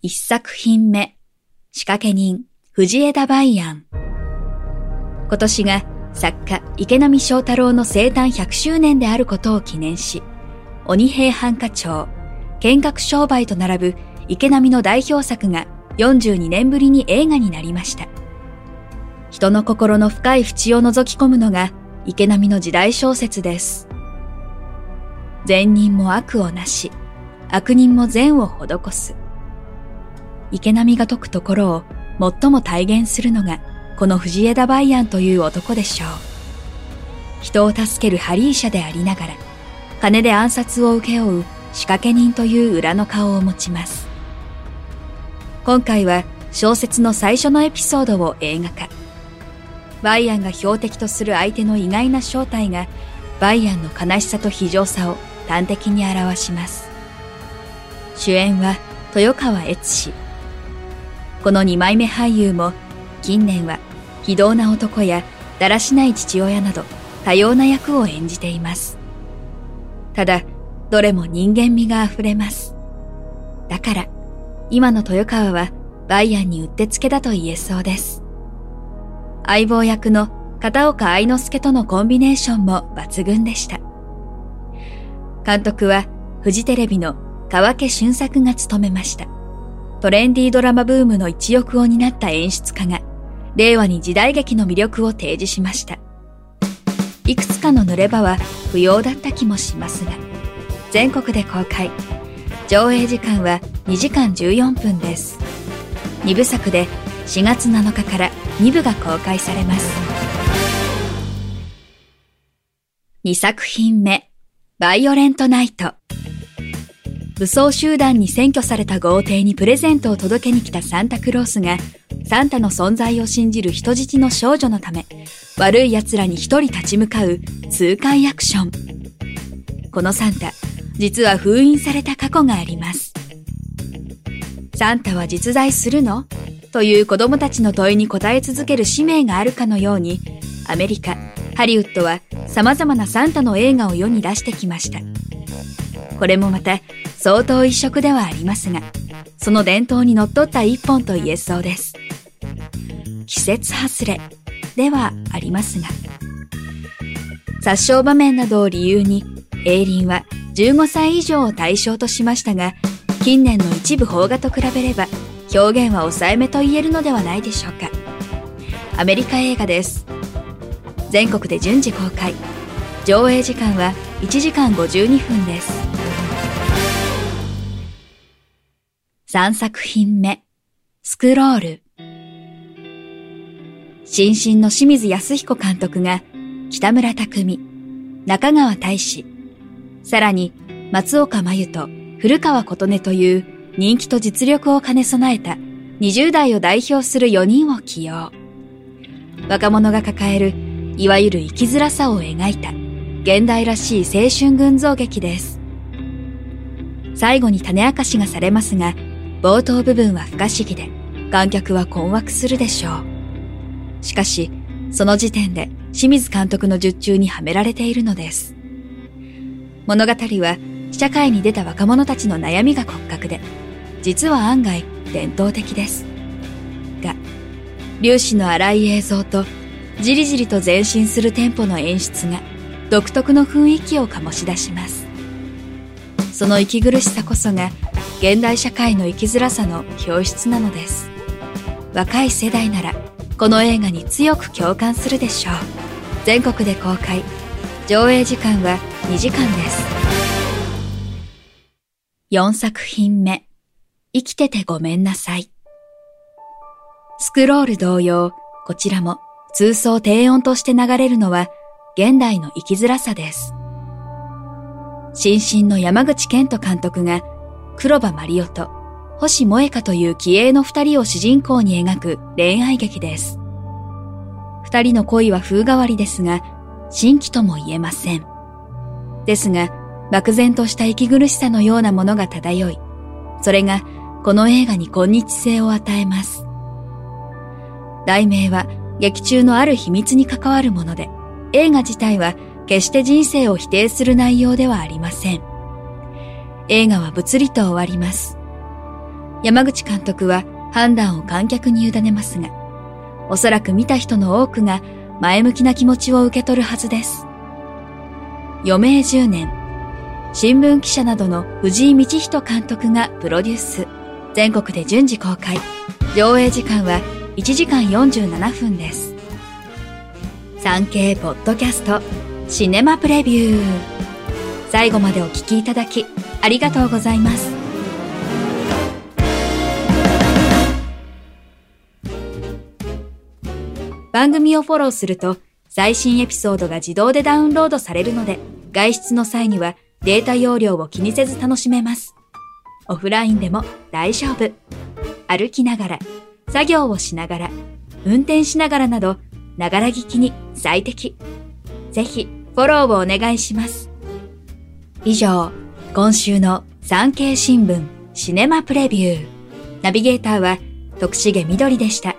一作品目仕掛け人藤枝梅安今年が作家池波正太郎の生誕100周年であることを記念し鬼平犯科帳見学商売と並ぶ池波の代表作が42年ぶりに映画になりました。人の心の深い淵を覗き込むのが池波の時代小説です。善人も悪をなし、悪人も善を施す。池波が説くところを最も体現するのがこの藤枝梅安という男でしょう。人を助けるハリーシャでありながら、金で暗殺を請け負う仕掛け人という裏の顔を持ちます。今回は小説の最初のエピソードを映画化。バイアンが標的とする相手の意外な正体が、バイアンの悲しさと非常さを端的に表します。主演は豊川悦司。この二枚目俳優も近年は非道な男やだらしない父親など多様な役を演じています。ただ、どれも人間味が溢れます。だから、今の豊川はバイアンにうってつけだと言えそうです。相棒役の片岡愛之助とのコンビネーションも抜群でした。監督はフジテレビの川家俊作が務めました。トレンディードラマブームの一翼を担った演出家が、令和に時代劇の魅力を提示しました。いくつかの濡れ場は不要だった気もしますが、全国で公開、上映時間は2時間14分です。2部作で4月7日から2部が公開されます。2作品目、バイオレントナイト。武装集団に占拠された豪邸にプレゼントを届けに来たサンタクロースが、サンタの存在を信じる人質の少女のため、悪い奴らに一人立ち向かう痛快アクション。このサンタ、実は封印された過去があります。サンタは実在するの？という子供たちの問いに答え続ける使命があるかのように、アメリカ、ハリウッドは様々なサンタの映画を世に出してきました。これもまた相当一色ではありますが、その伝統にのっとった一本と言えそうです。季節外れではありますが、殺傷場面などを理由に、エイリンは15歳以上を対象としましたが、近年の一部邦画と比べれば、表現は抑えめと言えるのではないでしょうか。アメリカ映画です。全国で順次公開。上映時間は1時間52分です。3作品目、スクロール。新進の清水康彦監督が、北村匠、中川大志、さらに松岡真優と古川琴音という人気と実力を兼ね備えた20代を代表する4人を起用。若者が抱えるいわゆる生きづらさを描いた現代らしい青春群像劇です。最後に種明かしがされますが、冒頭部分は不可思議で観客は困惑するでしょう。しかし、その時点で清水監督の術中にはめられているのです。物語は社会に出た若者たちの悩みが骨格で、実は案外伝統的です。が、粒子の荒い映像と、じりじりと前進するテンポの演出が、独特の雰囲気を醸し出します。その息苦しさこそが、現代社会の生きづらさの表出なのです。若い世代なら、この映画に強く共感するでしょう。全国で公開。上映時間は2時間です。4作品目、生きててごめんなさい。スクロール同様、こちらも通奏低音として流れるのは現代の生きづらさです。新進の山口健人監督が黒羽マリオと星萌香という気鋭の二人を主人公に描く恋愛劇です。二人の恋は風変わりですが、新規とも言えません。ですが、漠然とした息苦しさのようなものが漂い、それがこの映画に今日性を与えます。題名は劇中のある秘密に関わるもので、映画自体は決して人生を否定する内容ではありません。映画は物理と終わります。山口監督は判断を観客に委ねますが、おそらく見た人の多くが前向きな気持ちを受け取るはずです。余命10年、新聞記者などの藤井道人監督がプロデュース、全国で順次公開、上映時間は1時間47分です。産経ポッドキャストシネマプレビュー。最後までお聞きいただきありがとうございます。番組をフォローすると最新エピソードが自動でダウンロードされるので外出の際にはデータ容量を気にせず楽しめます。オフラインでも大丈夫。歩きながら、作業をしながら、運転しながらなど、ながら聞きに最適。ぜひ、フォローをお願いします。以上、今週の産経新聞シネマプレビュー。ナビゲーターは徳重みどりでした。